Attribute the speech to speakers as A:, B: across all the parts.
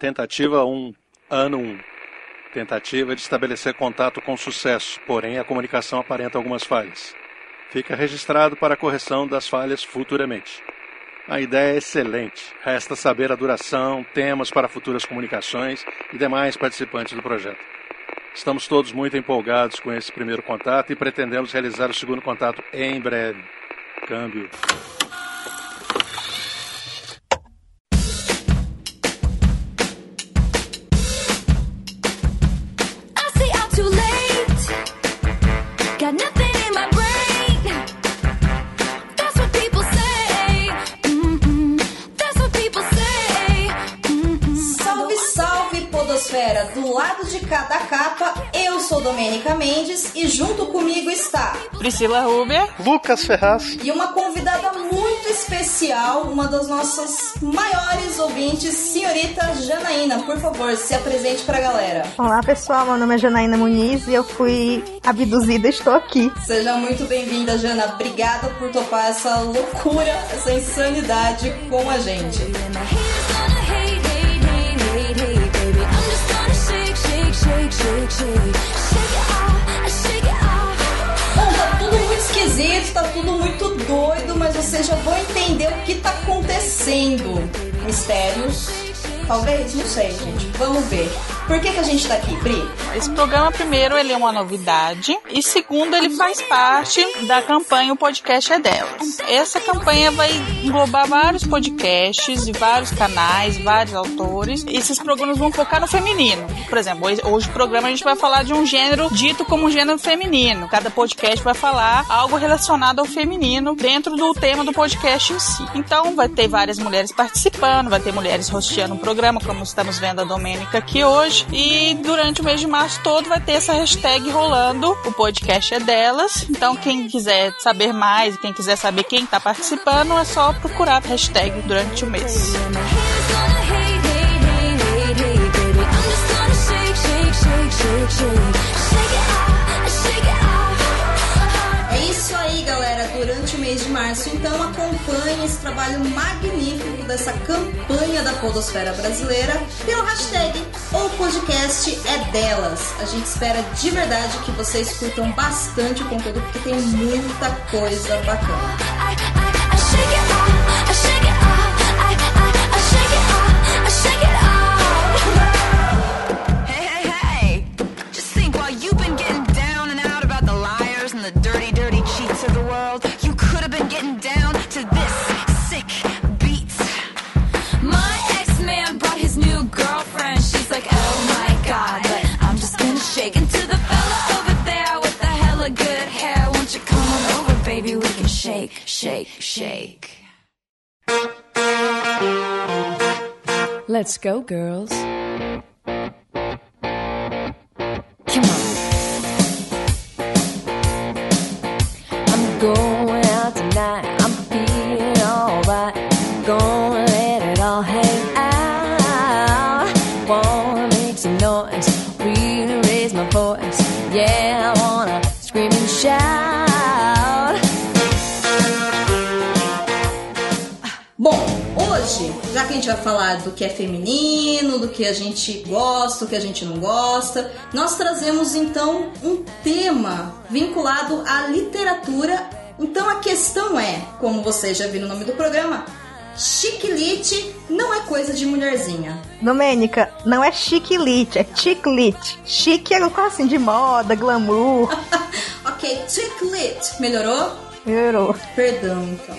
A: Tentativa 1, ano 1. Tentativa de estabelecer contato com sucesso, porém a comunicação aparenta algumas falhas. Fica registrado para correção das falhas futuramente. A ideia é excelente. Resta saber a duração, temas para futuras comunicações e demais participantes do projeto. Estamos todos muito empolgados com esse primeiro contato e pretendemos realizar o segundo contato em breve. Câmbio.
B: Sou Domênica Mendes e junto comigo está
C: Priscila Ruber,
D: Lucas Ferraz
B: e uma convidada muito especial, uma das nossas maiores ouvintes, senhorita Janaína. Por favor, se apresente pra galera.
E: Olá pessoal, meu nome é Janaína Muniz e eu fui abduzida e estou aqui.
B: Seja muito bem-vinda, Jana. Obrigada por topar essa loucura, essa insanidade com a gente. Bom, tá tudo muito esquisito, tá tudo muito doido, mas vocês já vão entender o que tá acontecendo. Mistérios, talvez, não sei, gente. Vamos ver. Por que, que a gente tá aqui, Pri?
C: Esse programa, primeiro, ele é uma novidade. E segundo, ele faz parte da campanha O Podcast é Delas. Essa campanha vai englobar vários podcasts e vários canais, vários autores. E esses programas vão focar no feminino. Por exemplo, hoje, o programa a gente vai falar de um gênero dito como um gênero feminino. Cada podcast vai falar algo relacionado ao feminino dentro do tema do podcast em si. Então, vai ter várias mulheres participando, vai ter mulheres rosteando o programa, como estamos vendo a Domênica aqui hoje. E durante o mês de março todo vai ter essa hashtag rolando. O podcast é delas. Então, quem quiser saber mais, quem quiser saber quem está participando, é só procurar a hashtag durante o mês.
B: É isso aí, galera. Durante o março, então acompanhe esse trabalho magnífico dessa campanha da Podosfera Brasileira pelo hashtag O Podcast é Delas. A gente espera de verdade que vocês curtam bastante o conteúdo, porque tem muita coisa bacana.
F: Shake, shake. Let's go, girls.
B: Que a gente vai falar do que é feminino, do que a gente gosta, do que a gente não gosta, nós trazemos então um tema vinculado à literatura. Então a questão é, como vocês já viram no nome do programa, chiquilite não é coisa de mulherzinha.
E: Domênica, não é chiquilite, é chiclite. Chique é quase assim de moda, glamour.
B: ok, chiquilite, melhorou?
E: Melhorou.
B: Perdão, então.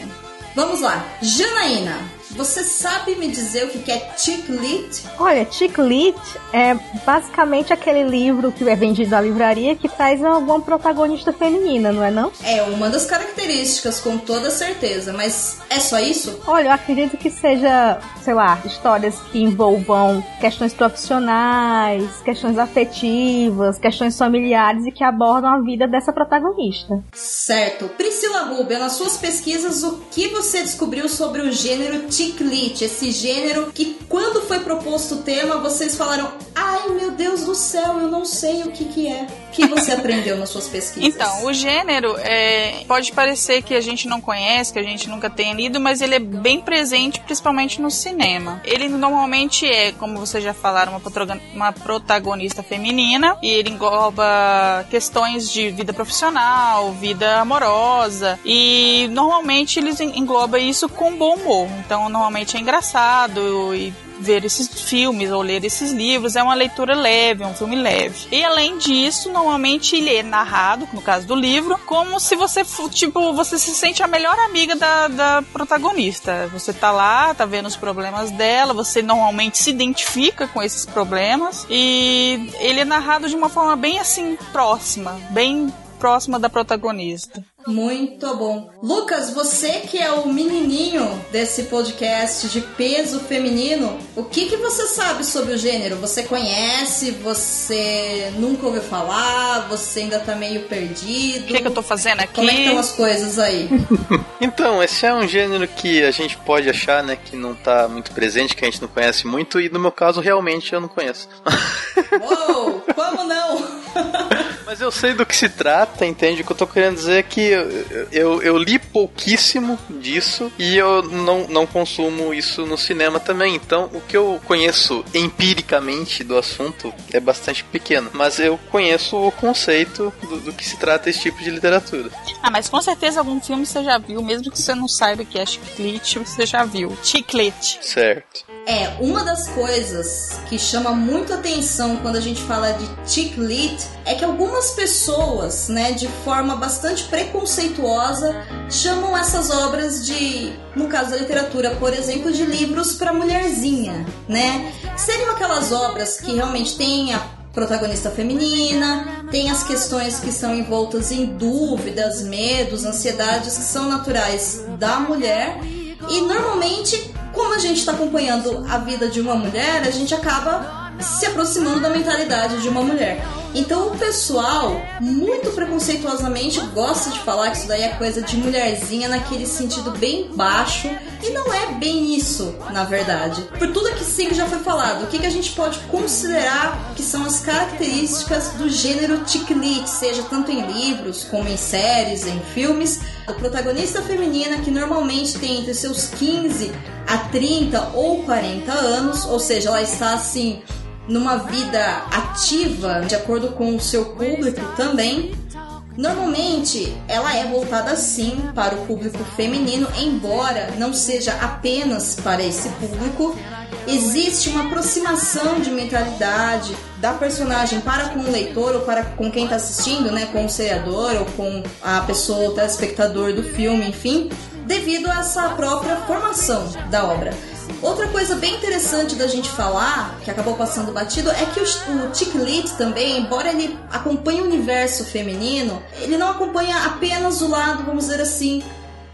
B: Vamos lá, Janaína, você sabe me dizer o que é chiquilite?
E: Olha, chiclite é basicamente aquele livro que é vendido na livraria que traz alguma protagonista feminina, não é não?
B: É uma das características, com toda certeza, mas é só isso?
E: Olha, eu acredito que seja, sei lá, histórias que envolvam questões profissionais, questões afetivas, questões familiares e que abordam a vida dessa protagonista.
B: Certo. Priscila Rubia, nas suas pesquisas, o que você descobriu sobre o gênero chiclite? Esse gênero que, quando foi proposto o tema, vocês falaram: ai meu Deus do céu, eu não sei o que que é. O que você aprendeu nas suas pesquisas?
C: Então, o gênero é, pode parecer que a gente não conhece, que a gente nunca tenha lido, mas ele é bem presente, principalmente no cinema. Ele normalmente é, como vocês já falaram, uma, protagon- uma protagonista feminina e ele engloba questões de vida profissional, vida amorosa e normalmente eles en- engloba isso com bom humor. Então, normalmente é engraçado e ver esses filmes ou ler esses livros é uma leitura leve, é um filme leve. E além disso, normalmente ele é narrado, no caso do livro, como se você, tipo, você se sente a melhor amiga da, da protagonista. Você tá lá, tá vendo os problemas dela, você normalmente se identifica com esses problemas e ele é narrado de uma forma bem assim próxima, bem próxima da protagonista.
B: Muito bom. Lucas, você que é o menininho desse podcast de peso feminino, o que, que você sabe sobre o gênero? Você conhece? Você nunca ouviu falar? Você ainda tá meio perdido?
C: O que, que eu tô fazendo aqui?
B: Como é que estão as coisas aí?
D: Então, esse é um gênero que a gente pode achar, né, que não tá muito presente, que a gente não conhece muito, e no meu caso, realmente, eu não conheço.
B: Uou, como não?
D: Mas eu sei do que se trata, entende? O que eu tô querendo dizer é que eu, eu, eu li pouquíssimo disso e eu não, não consumo isso no cinema também. Então, o que eu conheço empiricamente do assunto é bastante pequeno. Mas eu conheço o conceito do, do que se trata esse tipo de literatura.
C: Ah, mas com certeza algum filme você já viu, mesmo que você não saiba que é chiclete, você já viu. Chiclete.
D: Certo.
B: É, uma das coisas que chama muito atenção quando a gente fala de chick lit é que algumas pessoas, né, de forma bastante preconceituosa, chamam essas obras de, no caso da literatura, por exemplo, de livros para mulherzinha, né? Seriam aquelas obras que realmente têm a protagonista feminina, tem as questões que são envoltas em dúvidas, medos, ansiedades que são naturais da mulher e normalmente, como a gente está acompanhando a vida de uma mulher, a gente acaba se aproximando da mentalidade de uma mulher. Então o pessoal, muito preconceituosamente, gosta de falar que isso daí é coisa de mulherzinha naquele sentido bem baixo. E não é bem isso, na verdade. Por tudo que sim já foi falado, o que, que a gente pode considerar que são as características do gênero chick lit, seja tanto em livros como em séries, em filmes. A protagonista feminina que normalmente tem entre seus 15 a 30 ou 40 anos, ou seja, ela está assim numa vida ativa, de acordo com o seu público também. Normalmente, ela é voltada sim para o público feminino, embora não seja apenas para esse público. Existe uma aproximação de mentalidade da personagem para com o leitor ou para com quem está assistindo, né, com o seriador ou com a pessoa, o telespectador do filme, enfim, devido a essa própria formação da obra. Outra coisa bem interessante da gente falar, que acabou passando batido, é que o, o Chick Lit também, embora ele acompanhe o universo feminino, ele não acompanha apenas o lado, vamos dizer assim,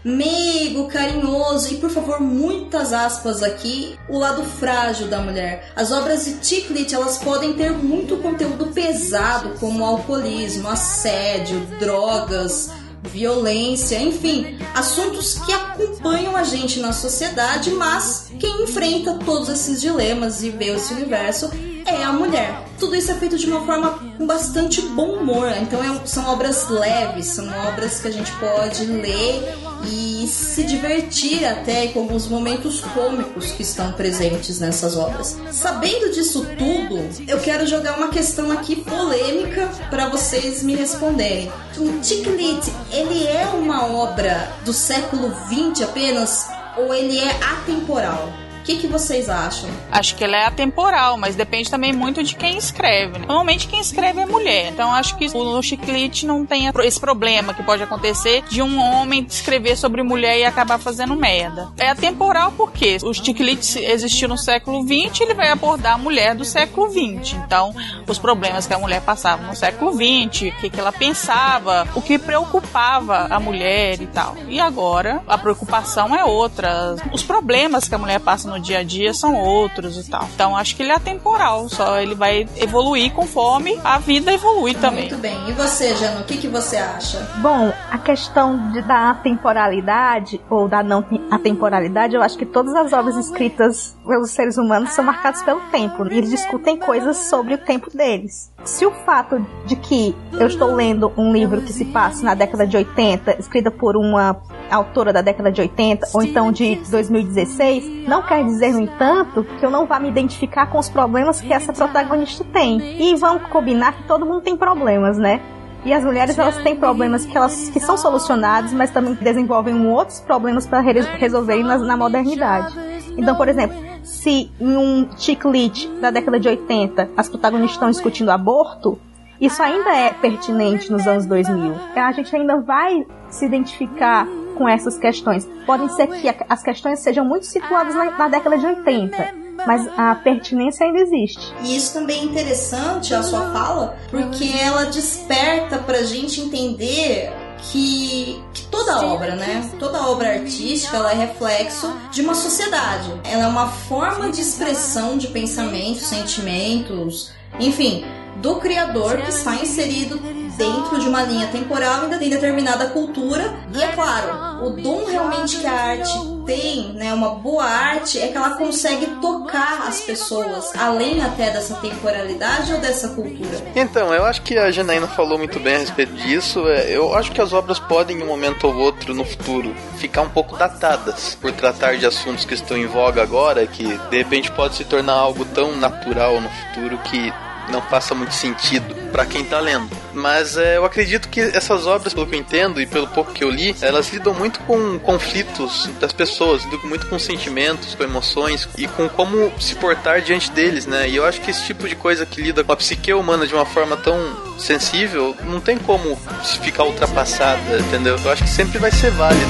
B: meigo, carinhoso e, por favor, muitas aspas aqui, o lado frágil da mulher. As obras de Chick Lit, elas podem ter muito conteúdo pesado, como alcoolismo, assédio, drogas, violência, enfim, assuntos que acompanham a gente na sociedade, mas quem enfrenta todos esses dilemas e vê esse universo é a mulher. Tudo isso é feito de uma forma com bastante bom humor, então é- são obras leves, são obras que a gente pode ler e se divertir até com alguns momentos cômicos que estão presentes nessas obras. Sabendo disso tudo, eu quero jogar uma questão aqui polêmica para vocês me responderem. O Chick Lit, ele é uma obra do século XX apenas ou ele é atemporal? Que, que vocês acham?
C: Acho que ela é atemporal, mas depende também muito de quem escreve. né? Normalmente quem escreve é mulher. Então acho que o chiclete não tem esse problema que pode acontecer de um homem escrever sobre mulher e acabar fazendo merda. É atemporal porque o chiclete existiu no século XX, ele vai abordar a mulher do século XX. Então, os problemas que a mulher passava no século XX, o que, que ela pensava, o que preocupava a mulher e tal. E agora a preocupação é outra. Os problemas que a mulher passa no no dia a dia são outros e tal. Então acho que ele é atemporal, só ele vai evoluir conforme a vida evolui também.
B: Muito bem. E você, Jano, o que, que você acha?
E: Bom, a questão de, da atemporalidade ou da não te- atemporalidade, eu acho que todas as obras escritas pelos seres humanos são marcadas pelo tempo. E eles discutem coisas sobre o tempo deles. Se o fato de que eu estou lendo um livro que se passa na década de 80, escrita por uma autora da década de 80 ou então de 2016, não quer dizer, no entanto, que eu não vá me identificar com os problemas que essa protagonista tem. E vamos combinar que todo mundo tem problemas, né? E as mulheres elas têm problemas que elas que são solucionados, mas também desenvolvem outros problemas para resolverem na, na modernidade. Então, por exemplo, se em um chick lit da década de 80 as protagonistas estão discutindo aborto, isso ainda é pertinente nos anos 2000. A gente ainda vai se identificar com essas questões. Podem ser que as questões sejam muito situadas na, na década de 80, mas a pertinência ainda existe.
B: E isso também é interessante, a sua fala, porque ela desperta pra gente entender que, que toda obra, né? Toda obra artística ela é reflexo de uma sociedade. Ela é uma forma de expressão de pensamentos, sentimentos, enfim, do criador que está inserido dentro de uma linha temporal e em determinada cultura. E é claro, o dom realmente que a arte tem, né, uma boa arte, é que ela consegue tocar as pessoas, além até dessa temporalidade ou dessa cultura.
D: Então, eu acho que a Janaína falou muito bem a respeito disso. É, Eu acho que as obras podem, em um momento ou outro no futuro, ficar um pouco datadas por tratar de assuntos que estão em voga agora, que de repente pode se tornar algo tão natural no futuro que não faça muito sentido para quem tá lendo. Mas é, eu acredito que essas obras, pelo que eu entendo e pelo pouco que eu li, elas lidam muito com conflitos das pessoas, lidam muito com sentimentos, com emoções e com como se portar diante deles, né? E eu acho que esse tipo de coisa que lida com a psique humana de uma forma tão sensível, não tem como ficar ultrapassada, entendeu? Eu acho que sempre vai ser válido.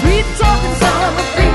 F: Sweet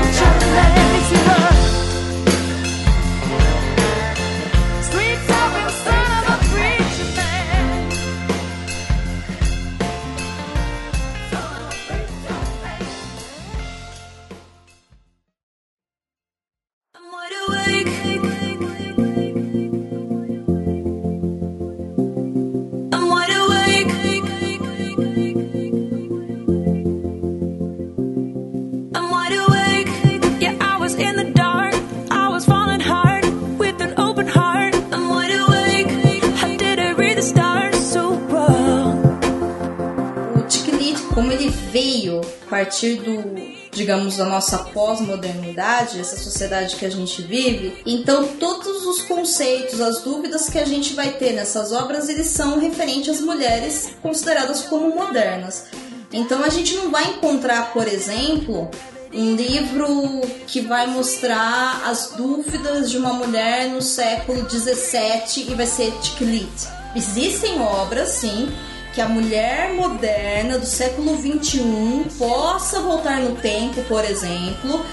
B: partir do, digamos, da nossa pós-modernidade, essa sociedade que a gente vive, então todos os conceitos, as dúvidas que a gente vai ter nessas obras, eles são referentes às mulheres consideradas como modernas. Então a gente não vai encontrar, por exemplo, um livro que vai mostrar as dúvidas de uma mulher no século 17 e vai ser Tiklit. Existem obras, sim, que a mulher moderna do século 21 possa voltar no tempo, por exemplo,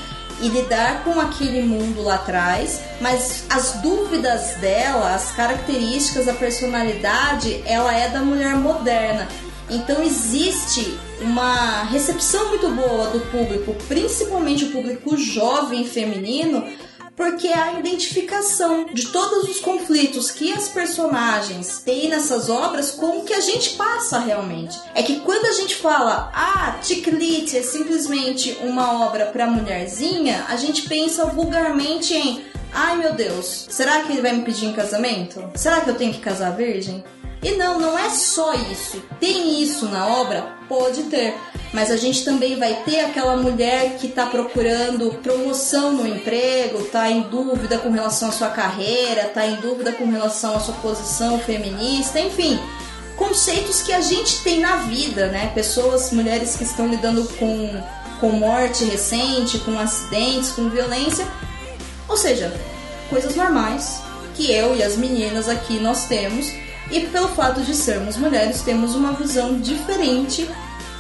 B: e lidar com aquele mundo lá atrás, mas as dúvidas dela, as características, a personalidade, ela é da mulher moderna. Então existe uma recepção muito boa do público, principalmente o público jovem feminino, porque é a identificação de todos os conflitos que as personagens têm nessas obras com o que a gente passa realmente. É que quando a gente fala, ah, Tiklit é simplesmente uma obra para mulherzinha, a gente pensa vulgarmente em, ai meu Deus, será que ele vai me pedir em casamento? Será que eu tenho que casar virgem? E não, não é só isso. Tem isso na obra? Pode ter. Mas a gente também vai ter aquela mulher que está procurando promoção no emprego, está em dúvida com relação à sua carreira, está em dúvida com relação à sua posição feminista, enfim. Conceitos que a gente tem na vida, né? Pessoas, mulheres que estão lidando com, com morte recente, com acidentes, com violência. Ou seja, coisas normais que eu e as meninas aqui nós temos e pelo fato de sermos mulheres, temos uma visão diferente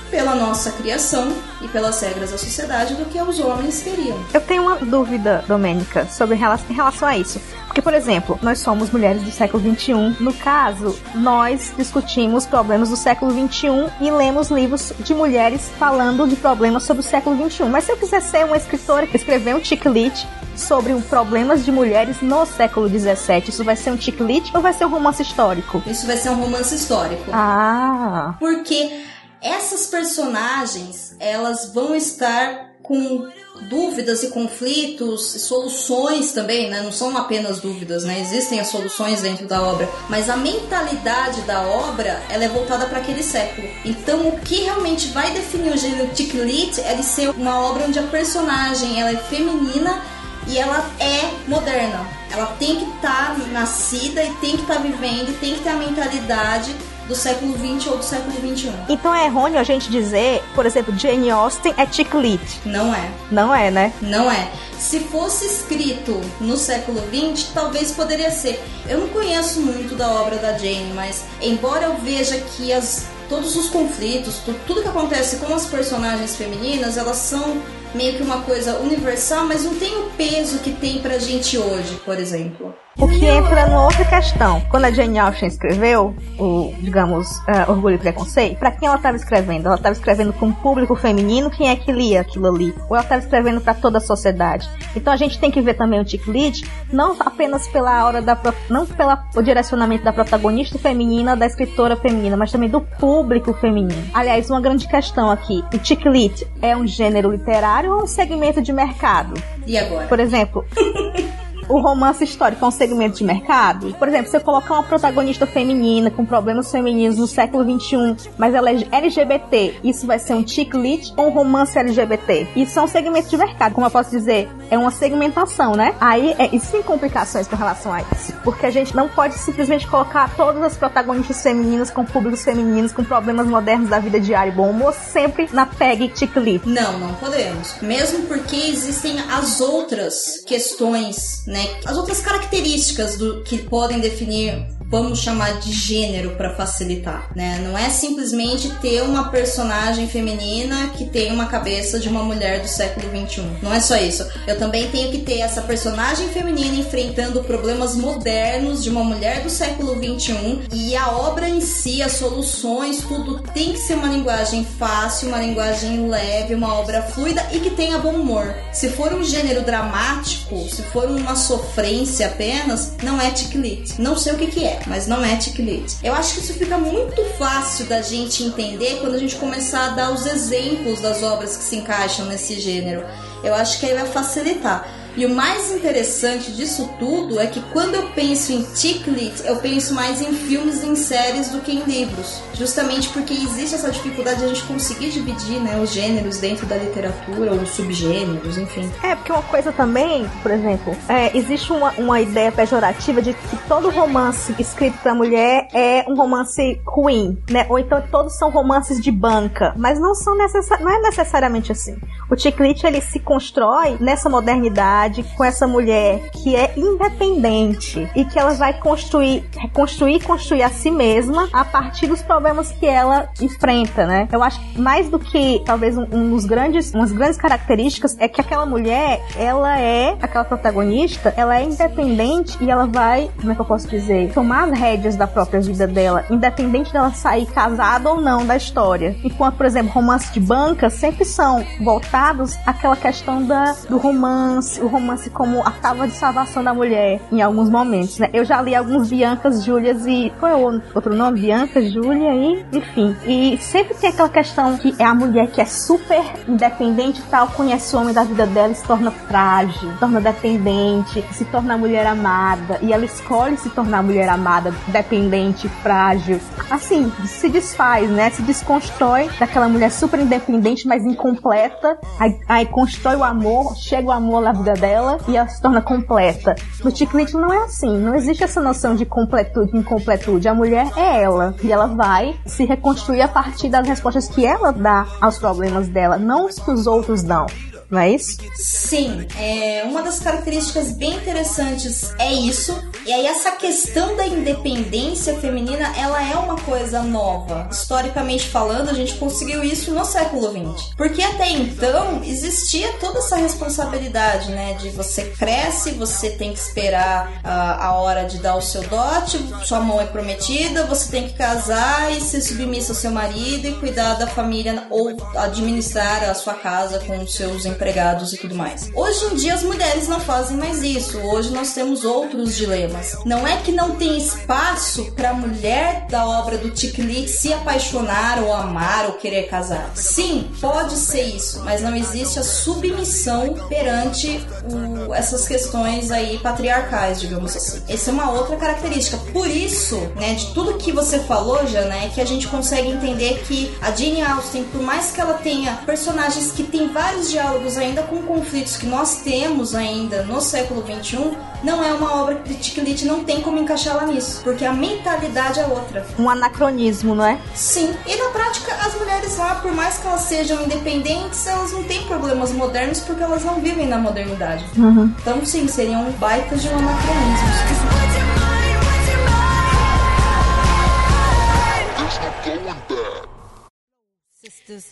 B: pela nossa criação e pelas regras da sociedade do que os homens teriam.
E: Eu tenho uma dúvida, Domênica, sobre em relação a isso. Porque, por exemplo, nós somos mulheres do século XXI. No caso, nós discutimos problemas do século XXI e lemos livros de mulheres falando de problemas sobre o século XXI. Mas se eu quiser ser uma escritora escrever um chick lit sobre problemas de mulheres no século XVII. Isso vai ser um chiclete ou vai ser um romance histórico?
B: Isso vai ser um romance histórico.
E: Ah,
B: Porque essas personagens, elas vão estar com dúvidas e conflitos, soluções também, né? Não são apenas dúvidas, né? Existem as soluções dentro da obra, mas a mentalidade da obra, ela é voltada para aquele século. Então, o que realmente vai definir o gênero chick lit é de ser uma obra onde a personagem, ela é feminina e ela é moderna. Ela tem que estar nascida e tem que estar vivendo e tem que ter a mentalidade do século XX ou do século XXI.
E: então é errôneo a gente dizer, por exemplo, Jane Austen é chiclete.
B: Não é.
E: Não é, né?
B: Não é. Se fosse escrito no século XX, talvez poderia ser. Eu não conheço muito da obra da Jane, mas embora eu veja que as, todos os conflitos, tu- tudo que acontece com as personagens femininas, elas são meio que uma coisa universal, mas não tem o peso que tem pra gente hoje, por exemplo.
E: O que entra numa outra questão. Quando a Jane Austen escreveu o, digamos, eh, Orgulho e Preconceito, pra quem ela estava escrevendo? Ela estava escrevendo para um público feminino, quem é que lia aquilo ali? Ou ela estava escrevendo para toda a sociedade? Então a gente tem que ver também o Chick Lit, não apenas pela hora da pro- não pela o direcionamento da protagonista feminina, da escritora feminina, mas também do público feminino. Aliás, uma grande questão aqui, o Chick Lit é um gênero literário ou um segmento de mercado?
B: E agora?
E: Por exemplo, o romance histórico é um segmento de mercado? Por exemplo, se eu colocar uma protagonista feminina com problemas femininos no século XXI, mas ela é LGBT, isso vai ser um chick lit ou um romance LGBT? Isso é um segmento de mercado, como eu posso dizer, é uma segmentação, né? Aí, é, isso tem complicações com relação a isso, porque a gente não pode simplesmente colocar todas as protagonistas femininas com públicos femininos, com problemas modernos da vida diária e bom humor, sempre na PEG chick lit.
B: Não, não podemos. Mesmo porque existem as outras questões, né? As outras características do que podem definir, vamos chamar de gênero para facilitar, né? Não é simplesmente ter uma personagem feminina que tem uma cabeça de uma mulher do século 21. Não é só isso. Eu também tenho que ter essa personagem feminina enfrentando problemas modernos de uma mulher do século 21 e a obra em si, as soluções, tudo tem que ser uma linguagem fácil, uma linguagem leve, uma obra fluida e que tenha bom humor. Se for um gênero dramático, se for uma sofrência apenas, não é chick lit. Não sei o que que é, mas não é chick lit. Eu acho que isso fica muito fácil da gente entender quando a gente começar a dar os exemplos das obras que se encaixam nesse gênero. Eu acho que aí vai facilitar. E o mais interessante disso tudo é que quando eu penso em chick lit, eu penso mais em filmes e em séries do que em livros. Justamente porque existe essa dificuldade de a gente conseguir dividir né, os gêneros dentro da literatura, ou os subgêneros, enfim.
E: É, porque uma coisa também, por exemplo, é, existe uma, uma ideia pejorativa de que todo romance escrito pra mulher é um romance ruim, né? Ou então todos são romances de banca. Mas não são não é necessariamente assim. O Chiclete, ele se constrói nessa modernidade com essa mulher que é independente e que ela vai construir, reconstruir construir a si mesma a partir dos problemas que ela enfrenta, né? Eu acho que mais do que talvez um, um dos grandes, umas grandes características é que aquela mulher, ela é aquela protagonista, ela é independente e ela vai, como é que eu posso dizer, tomar as rédeas da própria vida dela, independente dela sair casada ou não da história. Enquanto, por exemplo, romances de banca sempre são voltados àquela questão da, do romance, o romance como a tábua de salvação da mulher em alguns momentos, né? Eu já li alguns Biancas, Júlias e qual é o outro nome? Bianca, Júlia e enfim. E sempre tem aquela questão que é a mulher que é super independente tal, conhece o homem da vida dela e se torna frágil, se torna dependente, se torna mulher amada e ela escolhe se tornar mulher amada, dependente, frágil. Assim, se desfaz, né? Se desconstrói daquela mulher super independente, mas incompleta. Aí, aí constrói o amor, chega o amor na vida dela e ela se torna completa. No Chiclete não é assim, não existe essa noção de completude e incompletude. A mulher é ela e ela vai se reconstruir a partir das respostas que ela dá aos problemas dela, não os que os outros dão. Não é isso?
B: Sim, é, uma das características bem interessantes é isso. E aí essa questão da independência feminina, ela é uma coisa nova. Historicamente falando, a gente conseguiu isso no século XX. Porque até então existia toda essa responsabilidade, né? De você cresce, você tem que esperar a, a hora de dar o seu dote, sua mão é prometida, você tem que casar e ser submissa ao seu marido e cuidar da família ou administrar a sua casa com os seus empregados e tudo mais. Hoje em dia as mulheres não fazem mais isso. Hoje nós temos outros dilemas. Não é que não tem espaço para a mulher da obra do Tiklit se apaixonar ou amar ou querer casar. Sim, pode ser isso, mas não existe a submissão perante o, essas questões aí patriarcais, digamos assim. Essa é uma outra característica. Por isso, né, de tudo que você falou já, né, que a gente consegue entender que a Jane Austen, por mais que ela tenha personagens que tem vários diálogos ainda com conflitos que nós temos ainda no século XXI, não é uma obra que Tiklit não tem como encaixá-la nisso, porque a mentalidade é outra.
E: Um anacronismo, não é?
B: Sim, e na prática as mulheres lá, por mais que elas sejam independentes, elas não têm problemas modernos porque elas não vivem na modernidade.
E: Uhum.
B: Então, sim, seriam baitas de um anacronismo.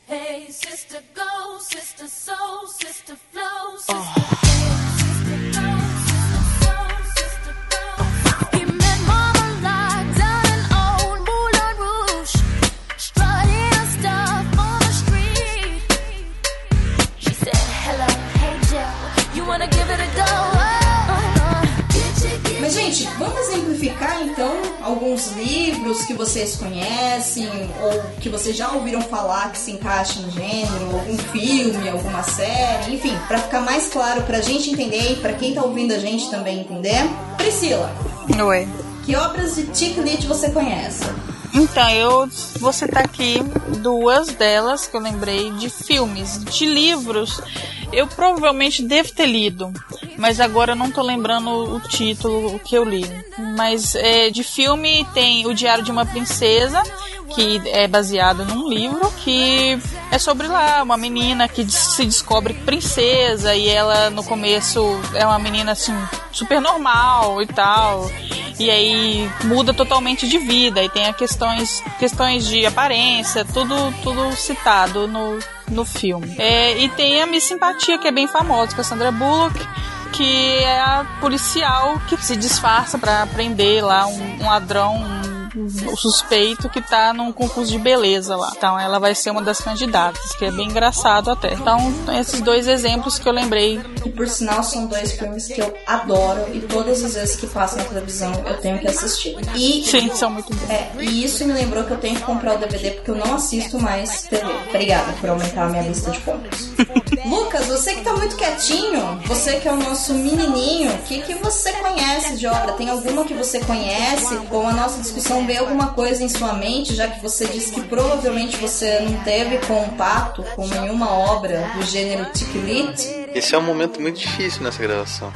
F: Hey, sister, sister, soul, sister, flow, oh. sister, sister,
B: alguns livros que vocês conhecem ou que vocês já ouviram falar que se encaixa no gênero, algum filme, alguma série, enfim, pra ficar mais claro pra gente entender e pra quem tá ouvindo a gente também entender. Priscila,
C: Oi.
B: que obras de Tiklit você conhece?
C: Então, eu vou citar aqui duas delas que eu lembrei de filmes. De livros, eu provavelmente devo ter lido, mas agora eu não tô lembrando o título que eu li. Mas é, de filme tem O Diário de uma Princesa, que é baseado num livro que é sobre lá uma menina que se descobre princesa e ela no começo é uma menina assim super normal e tal. E aí muda totalmente de vida e tem questões, questões de aparência, tudo, tudo citado no, no filme. É, e tem a Miss Simpatia, que é bem famosa, com a Sandra Bullock, que é a policial que se disfarça para prender lá um, um ladrão, o suspeito que tá num concurso de beleza lá. Então ela vai ser uma das candidatas, que é bem engraçado até. Então, esses dois exemplos que eu lembrei.
B: E por sinal são dois filmes que eu adoro e todas as vezes que passam na televisão eu tenho que assistir. E
C: Sim, são muito bons.
B: É, e isso me lembrou que eu tenho que comprar o DVD porque eu não assisto mais TV. Obrigada por aumentar a minha lista de compras. Lucas, você que tá muito quietinho, você que é o nosso menininho, o que, que você conhece de obra? Tem alguma que você conhece? Com a nossa discussão, veio alguma coisa em sua mente, já que você disse que provavelmente você não teve contato com nenhuma obra do gênero Tiklit?
D: Esse é um momento muito difícil nessa gravação.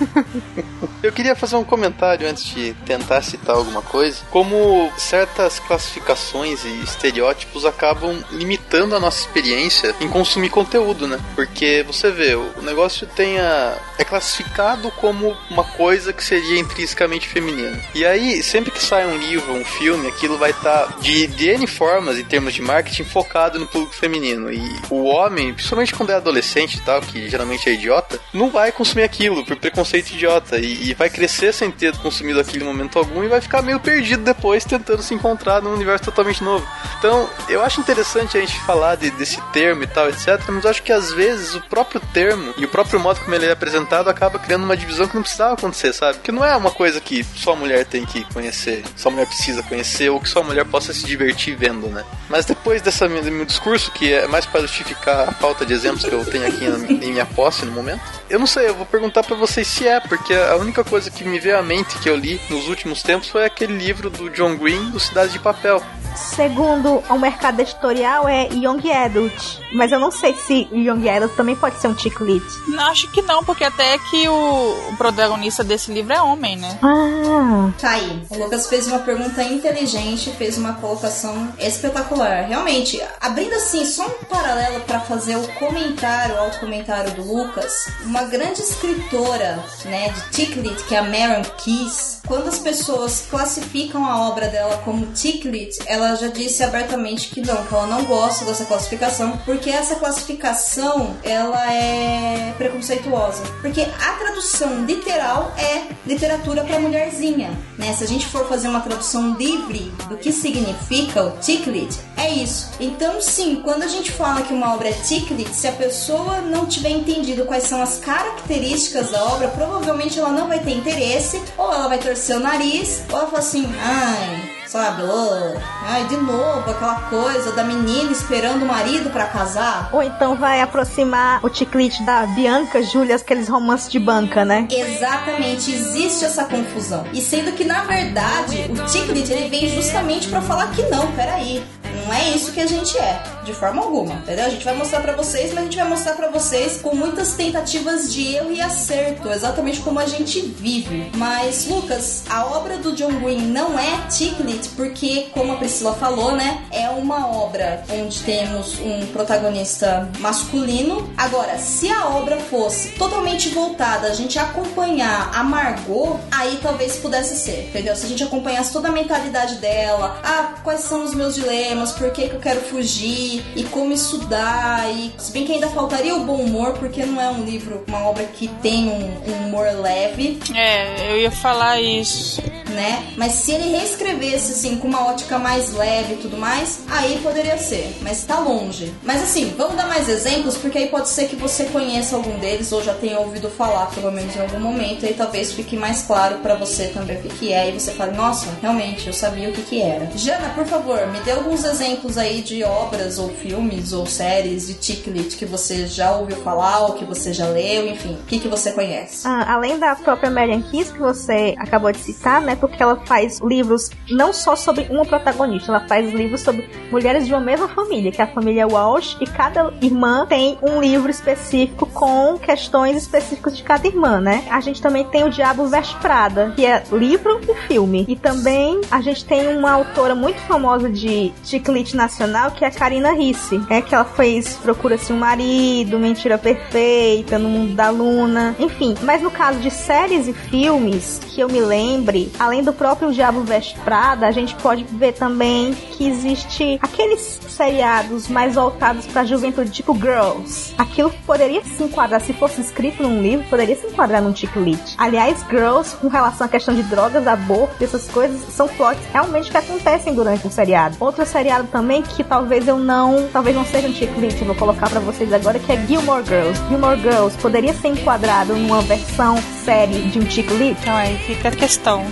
D: Eu queria fazer um comentário antes de tentar citar alguma coisa. Como certas classificações e estereótipos acabam limitando a nossa experiência em consumir conteúdo, né? Porque você vê, o negócio tem a... é classificado como uma coisa que seria intrinsecamente feminina. E aí, sempre que sai um livro, um filme, aquilo vai estar de, de N formas, em termos de marketing, focado no público feminino. E o homem, principalmente quando é adolescente e tal, que geralmente é idiota, não vai consumir aquilo por preconceito idiota. E, e vai crescer sem ter consumido aquilo em momento algum e vai ficar meio perdido depois tentando se encontrar num universo totalmente novo. Então, eu acho interessante a gente falar de- desse termo e tal, etc. Mas acho que às vezes o próprio termo e o próprio modo como ele é apresentado acaba criando uma divisão que não precisava acontecer, sabe? Que não é uma coisa que só a mulher tem que conhecer, só a mulher precisa conhecer, ou que só a mulher possa se divertir vendo, né? Mas depois desse meu discurso, que é mais para justificar a falta de exemplos que eu tenho aqui em minha posse no momento, eu não sei, eu vou perguntar pra vocês se é, porque a única coisa que me veio à mente que eu li nos últimos tempos foi aquele livro do John Green, do Cidade de Papel.
E: Segundo o mercado editorial, é Young Adult. Mas eu não sei se Young Adult também pode ser um chiclete.
C: Não, acho que não, porque até que o, o protagonista desse livro é homem, né?
E: Ah,
B: Tá aí. O Lucas fez uma pergunta inteligente, fez uma colocação espetacular. Realmente, abrindo assim só um paralelo para fazer o comentário ao comentário do Lucas, uma grande escritora, né, de Tiklit, que é a Maren Keys, quando as pessoas classificam a obra dela como Tiklit, ela já disse abertamente que não, que ela não gosta dessa classificação, porque essa classificação ela é preconceituosa. Porque a tradução literal é literatura para mulherzinha, né? Se a gente for fazer uma tradução livre do que significa o Tiklit, É isso. Então, sim, quando a gente fala que uma obra é ticklit, se a pessoa não tiver entendido quais são as características da obra, provavelmente ela não vai ter interesse, ou ela vai torcer o nariz, ou ela fala assim, ai, sabe, oh, ai, de novo aquela coisa da menina esperando o marido pra casar.
E: Ou então vai aproximar o ticlite da Bianca, Júlia, aqueles romances de banca, né?
B: Exatamente, existe essa confusão. E sendo que, na verdade, o ticklit ele vem justamente pra falar que não, peraí. Não é isso que a gente é, de forma alguma, entendeu? A gente vai mostrar pra vocês, mas a gente vai mostrar pra vocês com muitas tentativas de erro e acerto, exatamente como a gente vive. Mas, Lucas, a obra do John Green não é ticklit porque, como a Priscila falou, né, é uma obra onde temos um protagonista masculino. Agora, se a obra fosse totalmente voltada a gente acompanhar a Margot, aí talvez pudesse ser, entendeu? Se a gente acompanhasse toda a mentalidade dela, ah, quais são os meus dilemas, por que, que eu quero fugir e como estudar, e se bem que ainda faltaria o bom humor, porque não é um livro, uma obra que tem um, um humor leve,
C: É, eu ia falar isso.
B: né? Mas se ele reescrevesse assim com uma ótica mais leve e tudo mais, aí poderia ser, mas tá longe. Mas assim, vamos dar mais exemplos, porque aí pode ser que você conheça algum deles ou já tenha ouvido falar pelo menos em algum momento, e talvez fique mais claro pra você também o que, que é, e você fale, nossa, realmente eu sabia o que, que era. Jana, por favor, me dê alguns exemplos aí de obras ou filmes ou séries de Ticklit que você já ouviu falar ou que você já leu, enfim, o que, que você conhece?
E: Ah, além da própria Marian Kiss, que você acabou de citar, né? Porque ela faz livros não só sobre uma protagonista, ela faz livros sobre mulheres de uma mesma família, que é a família Walsh, e cada irmã tem um livro específico com questões específicas de cada irmã, né? A gente também tem o Diabo Veste Prada, que é livro e filme. E também a gente tem uma autora muito famosa de chiclete nacional, que é a Karina Risse, é que ela fez Procura-se um Marido, Mentira Perfeita, No Mundo da Luna, enfim. Mas no caso de séries e filmes, que eu me lembre, além do próprio Diabo Veste Prada, a gente pode ver também que existe aqueles seriados mais voltados pra juventude, tipo Girls. Aquilo poderia se enquadrar, se fosse escrito num livro, poderia se enquadrar num chiclete. Aliás, Girls, com relação à questão de drogas, aborto, essas coisas, são plots realmente que acontecem durante o seriado. Outro seriado também que talvez eu não, talvez não seja um chiclete, vou colocar pra vocês agora, que é Gilmore Girls. Gilmore Girls poderia ser enquadrado numa versão série de um chiclete?
C: Então aí fica a questão.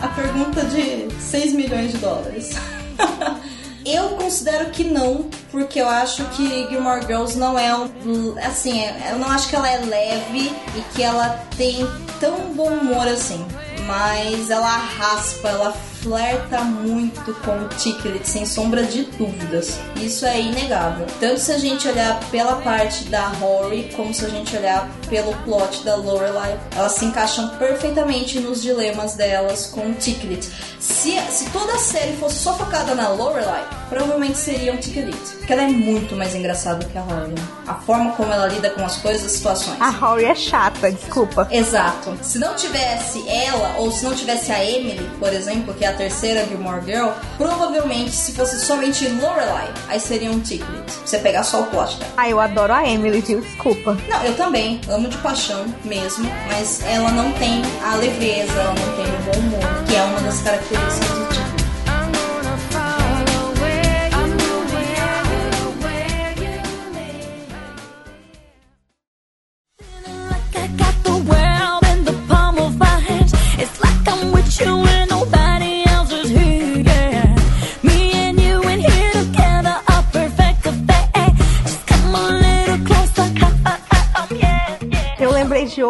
B: A pergunta de 6 milhões de dólares. Eu considero que não, porque eu acho que Gilmore Girls não é um. Assim, é- eu não acho que ela é leve e que ela tem tão bom humor assim. Mas ela raspa, ela flerta muito com o Ticklet, sem sombra de dúvidas. Isso é inegável. Tanto se a gente olhar pela parte da Rory, como se a gente olhar pelo plot da Lorelai, elas se encaixam perfeitamente nos dilemas delas com o Ticklet. Se, se toda a série fosse só focada na Lorelai, provavelmente seria um Ticklet. Porque ela é muito mais engraçada que a Rory. né? A forma como ela lida com as coisas, as situações.
E: A Rory é chata, desculpa.
B: Exato. Se não tivesse ela, ou se não tivesse a Emily, por exemplo, que é a terceira Gilmore Girl, provavelmente se fosse somente Lorelai, aí seria um Ticklet. Você pegar só o plot dela.
E: Ah, eu adoro a Emily, viu? Desculpa.
B: Não, eu também. Amo de paixão mesmo. Mas ela não tem a leveza, ela não tem o bom humor, que é uma das características do Ticklet.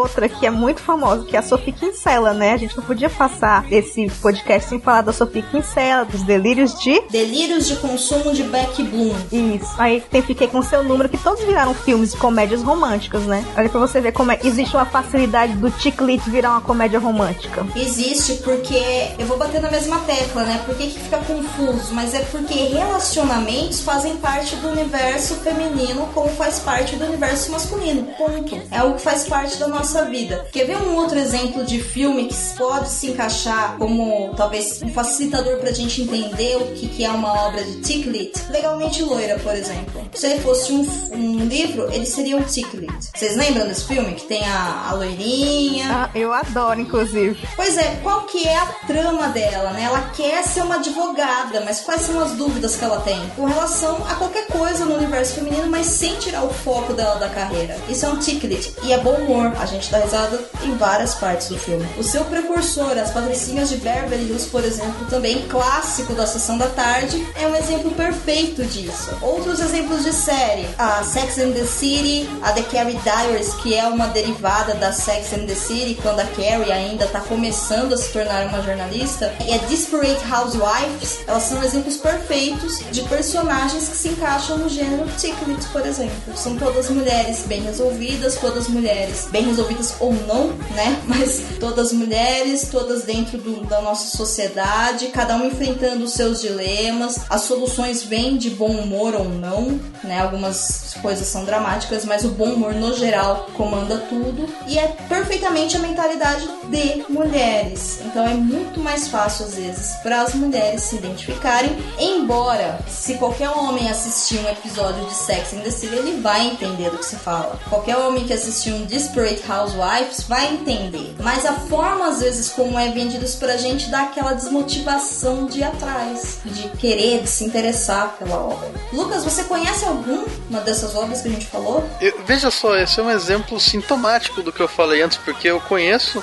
E: Outra que é muito famosa, que é a Sophie Kinsella, né? A gente não podia passar esse podcast sem falar da Sophie Kinsella, dos delírios de.
B: Delírios de consumo de Beck Bloom.
E: Isso. Aí tem Fiquei com seu número, que todos viraram filmes de comédias românticas, né? Olha pra você ver como é. Existe uma facilidade do Chiclete virar uma comédia romântica.
B: Existe porque eu vou bater na mesma tecla, né? Por que, que fica confuso? Mas é porque relacionamentos fazem parte do universo feminino como faz parte do universo masculino. Ponto. É algo que faz parte da nossa vida. Quer ver um outro exemplo de filme que pode se encaixar como talvez um facilitador pra gente entender o que, que é uma obra de Ticklet? Legalmente Loira, por exemplo. Se ele fosse um, um livro, ele seria um Ticklet. Vocês lembram desse filme? Que tem a, a loirinha,
E: Ah, eu adoro, inclusive.
B: Pois é, qual que é a trama dela, né? Ela quer ser uma advogada, mas quais são as dúvidas que ela tem? Com relação a qualquer coisa no universo feminino, mas sem tirar o foco dela da carreira. Isso é um ticklet e é bom humor. A gente dá risada em várias partes do filme. O seu precursor, As Patricinhas de Beverly Hills, por exemplo, também clássico da Sessão da Tarde, é um exemplo perfeito disso. Outros exemplos de série, a Sex and the City, a The Carrie Diaries, que é uma derivada da Sex and the City, quando a Carrie ainda está começando a se tornar uma jornalista, e a Desperate Housewives, elas são exemplos perfeitos de personagens que se encaixam no gênero Ticklet, por exemplo. São todas mulheres bem resolvidas, todas mulheres bem resolvidas ou não, né? Mas todas mulheres, todas dentro do- da nossa sociedade, cada um enfrentando os seus dilemas. As soluções vêm de bom humor ou não, né? Algumas coisas são dramáticas, mas o bom humor no geral comanda tudo e é perfeitamente a mentalidade de mulheres. Então é muito mais fácil às vezes para as mulheres se identificarem, embora se qualquer homem assistir um episódio de Sex and the City, ele vai entender do que se fala. Qualquer homem que assistir um Desperate Housewives vai entender. Mas a forma às vezes como é vendido isso pra gente dá aquela desmotivação de ir atrás, de querer, de se interessar pela obra. Lucas, você conhece alguma dessas obras que a gente falou?
D: Eu- veja só, esse é um exemplo sintomático do que eu falei antes, porque eu conheço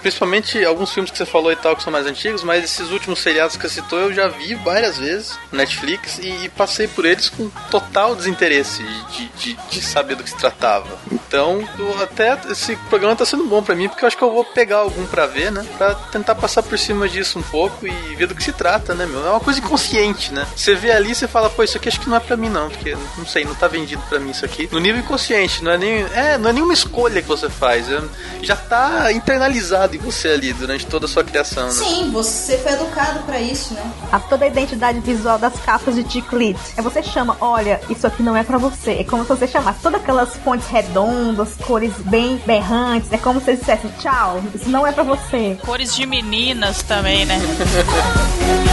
D: principalmente alguns filmes que você falou e tal que são mais antigos, mas esses últimos seriados que você citou eu já vi várias vezes no Netflix e, e passei por eles com total desinteresse de, de, de saber do que se tratava. Então, até esse programa tá sendo bom pra mim, porque eu acho que eu vou pegar algum pra ver, né? Pra tentar passar por cima disso um pouco e ver do que se trata, né, meu? É uma coisa inconsciente, né? Você vê ali e você fala, pô, isso aqui acho que não é pra mim, não, porque não sei, não tá vendido pra mim isso aqui. No nível inconsciente, não é nem. É, não é nenhuma escolha que você faz. é- já tá internalizado em você ali durante toda a sua criação, né?
B: Sim, você foi educado pra isso, né?
E: A toda a identidade visual das capas de Ticlit. É você chama, olha, isso aqui não é pra você. É como se você chamasse todas aquelas fontes redondas, cores bem berrantes. É como se você dissesse, tchau, isso não é pra você.
C: Cores de meninas também, né?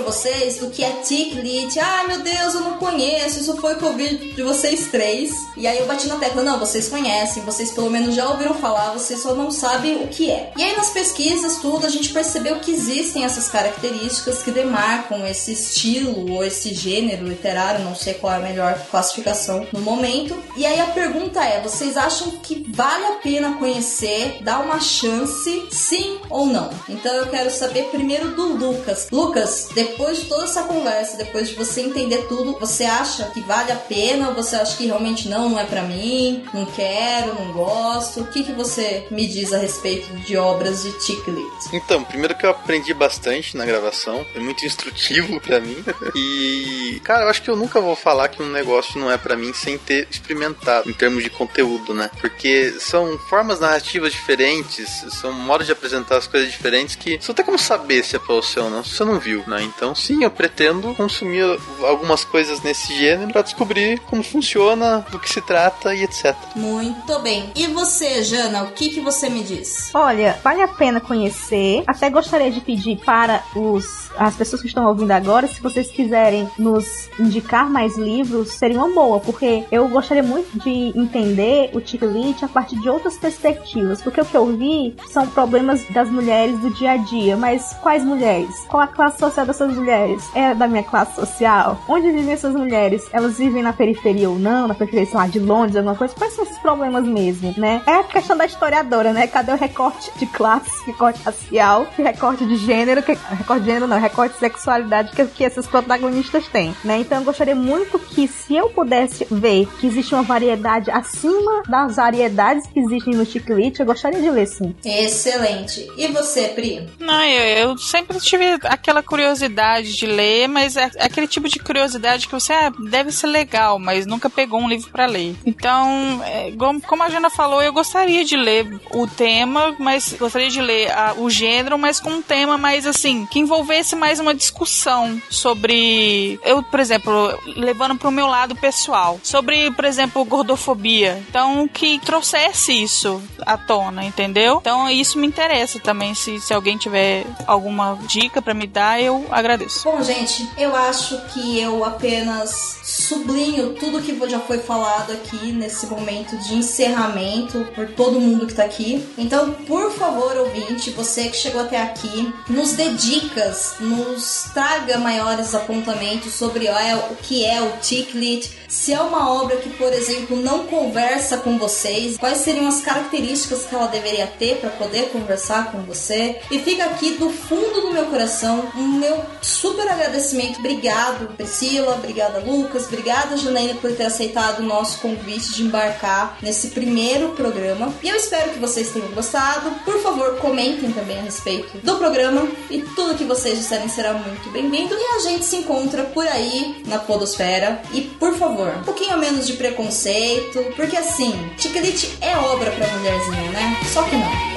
B: pra vocês, do que é tic lit, ai meu Deus, eu não conheço, isso foi ouvi de vocês três. E aí eu bati na tecla, não, vocês conhecem, vocês pelo menos já ouviram falar, vocês só não sabem o que é. E aí nas pesquisas, tudo, a gente percebeu que existem essas características que demarcam esse estilo ou esse gênero literário, não sei qual é a melhor classificação no momento. E aí a pergunta é, vocês acham que vale a pena conhecer, dar uma chance, sim ou não? Então eu quero saber primeiro do Lucas. Lucas, depois de toda essa conversa, depois de você entender tudo, você acha que vale a pena você acha que realmente não, não é pra mim, não quero, não gosto? O que, que você me diz a respeito de obras de Ticklit?
D: Então, primeiro que eu aprendi bastante na gravação, é muito instrutivo pra mim. E, cara, eu acho que eu nunca vou falar que um negócio não é pra mim sem ter experimentado em termos de conteúdo, né? Porque são formas narrativas diferentes, são modos de apresentar as coisas diferentes que não tem como saber se é pra você ou não, se você não viu, né? Então, sim, eu pretendo consumir algumas coisas nesse gênero pra descobrir como funciona, do que se trata e etc.
B: Muito bem. E você, Jana, o que, que você me diz?
E: Olha, vale a pena conhecer. Até gostaria de pedir para os, as pessoas que estão ouvindo agora, se vocês quiserem nos indicar mais livros, seria uma boa, porque eu gostaria muito de entender o Tickelit a partir de outras perspectivas, porque o que eu vi são problemas das mulheres do dia a dia, mas quais mulheres? Qual a classe social dessas mulheres? É da minha classe social? Onde vivem essas mulheres? Elas vivem na periferia ou não? Na periferia, sei lá, de Londres, alguma coisa? Quais são esses problemas mesmo, né? É a questão da historiadora, né? Cadê o recorte de classe, recorte racial, recorte de gênero, que, recorte de gênero não, recorte de sexualidade que, que esses protagonistas têm, né? Então eu gostaria muito que se eu pudesse ver que existe uma variedade acima das variedades que existem no Chiclete, eu gostaria de ler sim.
B: Excelente. E você, Pri?
C: Não, eu, eu sempre tive aquela curiosidade de ler, mas é aquele tipo de curiosidade que você ah, deve ser legal, mas nunca pegou um livro pra ler. Então, é, como a Jana falou, eu gostaria de ler o tema, mas gostaria de ler a- o gênero, mas com um tema mais assim, que envolvesse mais uma discussão sobre. Eu, por exemplo, levando pro meu lado pessoal, sobre, por exemplo, gordofobia. Então, que trouxesse isso à tona, entendeu? Então, isso me interessa também. Se, se alguém tiver alguma dica pra me dar, eu agradeço.
B: Bom, gente, eu acho que eu apenas sublinho tudo que já foi falado aqui nesse momento de encerramento por todo mundo que tá aqui. Então, por favor, ouvinte, você que chegou até aqui, nos dê dicas, nos traga maiores apontamentos sobre é, o que é o Ticklit, se é uma obra que, por exemplo, não conversa com vocês, quais seriam as características que ela deveria ter para poder conversar com você. E fica aqui do fundo do meu coração um meu super agradecimento. Obrigado, Priscila, obrigada, Lucas, obrigada, Janaína, por ter aceitado o nosso convite de embarcar nesse primeiro programa. E eu espero que vocês tenham gostado. Por favor, comentem também a respeito do programa e tudo que vocês disserem será muito bem-vindo. E a gente se encontra por aí na Podosfera. E por favor, um pouquinho menos de preconceito, porque assim, Tiquelite é obra pra mulherzinha, né? Só que não.